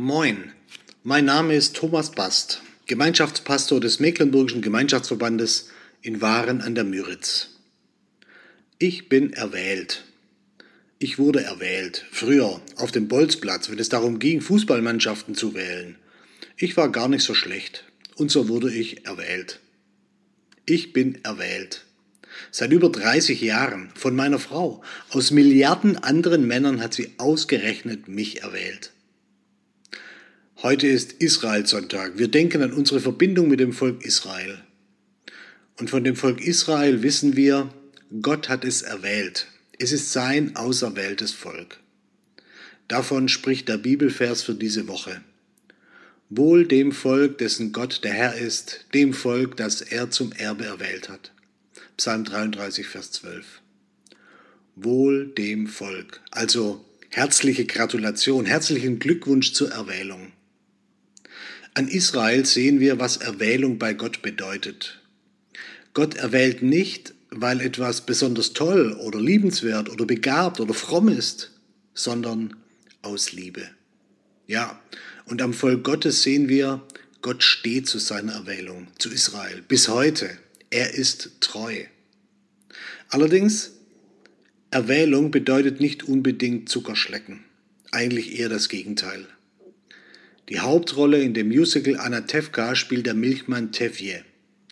Moin, mein Name ist Thomas Bast, Gemeinschaftspastor des Mecklenburgischen Gemeinschaftsverbandes in Waren an der Müritz. Ich bin erwählt. Ich wurde erwählt, früher auf dem Bolzplatz, wenn es darum ging, Fußballmannschaften zu wählen. Ich war gar nicht so schlecht, und so wurde ich erwählt. Ich bin erwählt. Seit über 30 Jahren von meiner Frau. Aus Milliarden anderen Männern hat sie ausgerechnet mich erwählt. Heute ist Israelsonntag. Wir denken an unsere Verbindung mit dem Volk Israel. Und von dem Volk Israel wissen wir, Gott hat es erwählt. Es ist sein auserwähltes Volk. Davon spricht der Bibelvers für diese Woche. Wohl dem Volk, dessen Gott der Herr ist, dem Volk, das er zum Erbe erwählt hat. Psalm 33, Vers 12. Wohl dem Volk. Also herzliche Gratulation, herzlichen Glückwunsch zur Erwählung. An Israel sehen wir, was Erwählung bei Gott bedeutet. Gott erwählt nicht, weil etwas besonders toll oder liebenswert oder begabt oder fromm ist, sondern aus Liebe. Ja, und am Volk Gottes sehen wir, Gott steht zu seiner Erwählung, zu Israel, bis heute. Er ist treu. Allerdings, Erwählung bedeutet nicht unbedingt Zuckerschlecken, eigentlich eher das Gegenteil. Die Hauptrolle in dem Musical Anatevka spielt der Milchmann Tevje.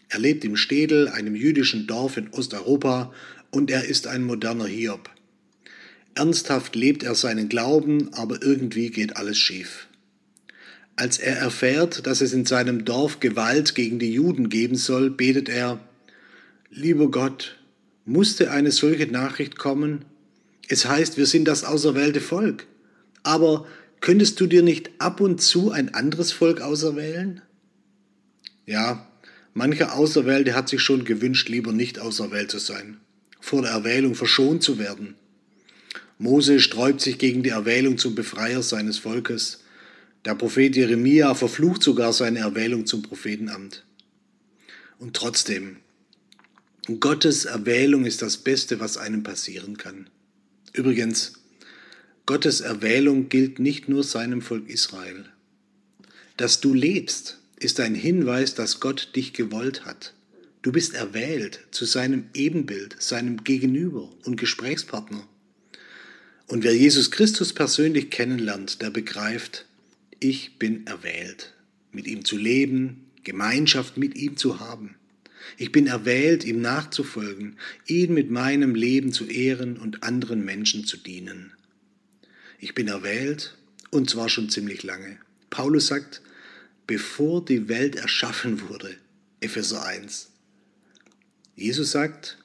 Er lebt im Städel, einem jüdischen Dorf in Osteuropa, und er ist ein moderner Hiob. Ernsthaft lebt er seinen Glauben, aber irgendwie geht alles schief. Als er erfährt, dass es in seinem Dorf Gewalt gegen die Juden geben soll, betet er, Lieber Gott, musste eine solche Nachricht kommen? Es heißt, wir sind das auserwählte Volk. Aber Könntest du dir nicht ab und zu ein anderes Volk auserwählen? Ja, mancher Auserwählte hat sich schon gewünscht, lieber nicht auserwählt zu sein, vor der Erwählung verschont zu werden. Mose sträubt sich gegen die Erwählung zum Befreier seines Volkes. Der Prophet Jeremia verflucht sogar seine Erwählung zum Prophetenamt. Und trotzdem, Gottes Erwählung ist das Beste, was einem passieren kann. Übrigens, Gottes Erwählung gilt nicht nur seinem Volk Israel. Dass du lebst, ist ein Hinweis, dass Gott dich gewollt hat. Du bist erwählt zu seinem Ebenbild, seinem Gegenüber und Gesprächspartner. Und wer Jesus Christus persönlich kennenlernt, der begreift, ich bin erwählt, mit ihm zu leben, Gemeinschaft mit ihm zu haben. Ich bin erwählt, ihm nachzufolgen, ihn mit meinem Leben zu ehren und anderen Menschen zu dienen. Ich bin erwählt und zwar schon ziemlich lange. Paulus sagt, bevor die Welt erschaffen wurde, Epheser 1. Jesus sagt,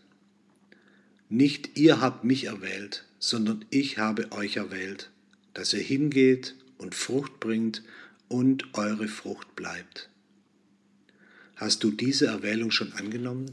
nicht ihr habt mich erwählt, sondern ich habe euch erwählt, dass ihr hingeht und Frucht bringt und eure Frucht bleibt. Hast du diese Erwählung schon angenommen?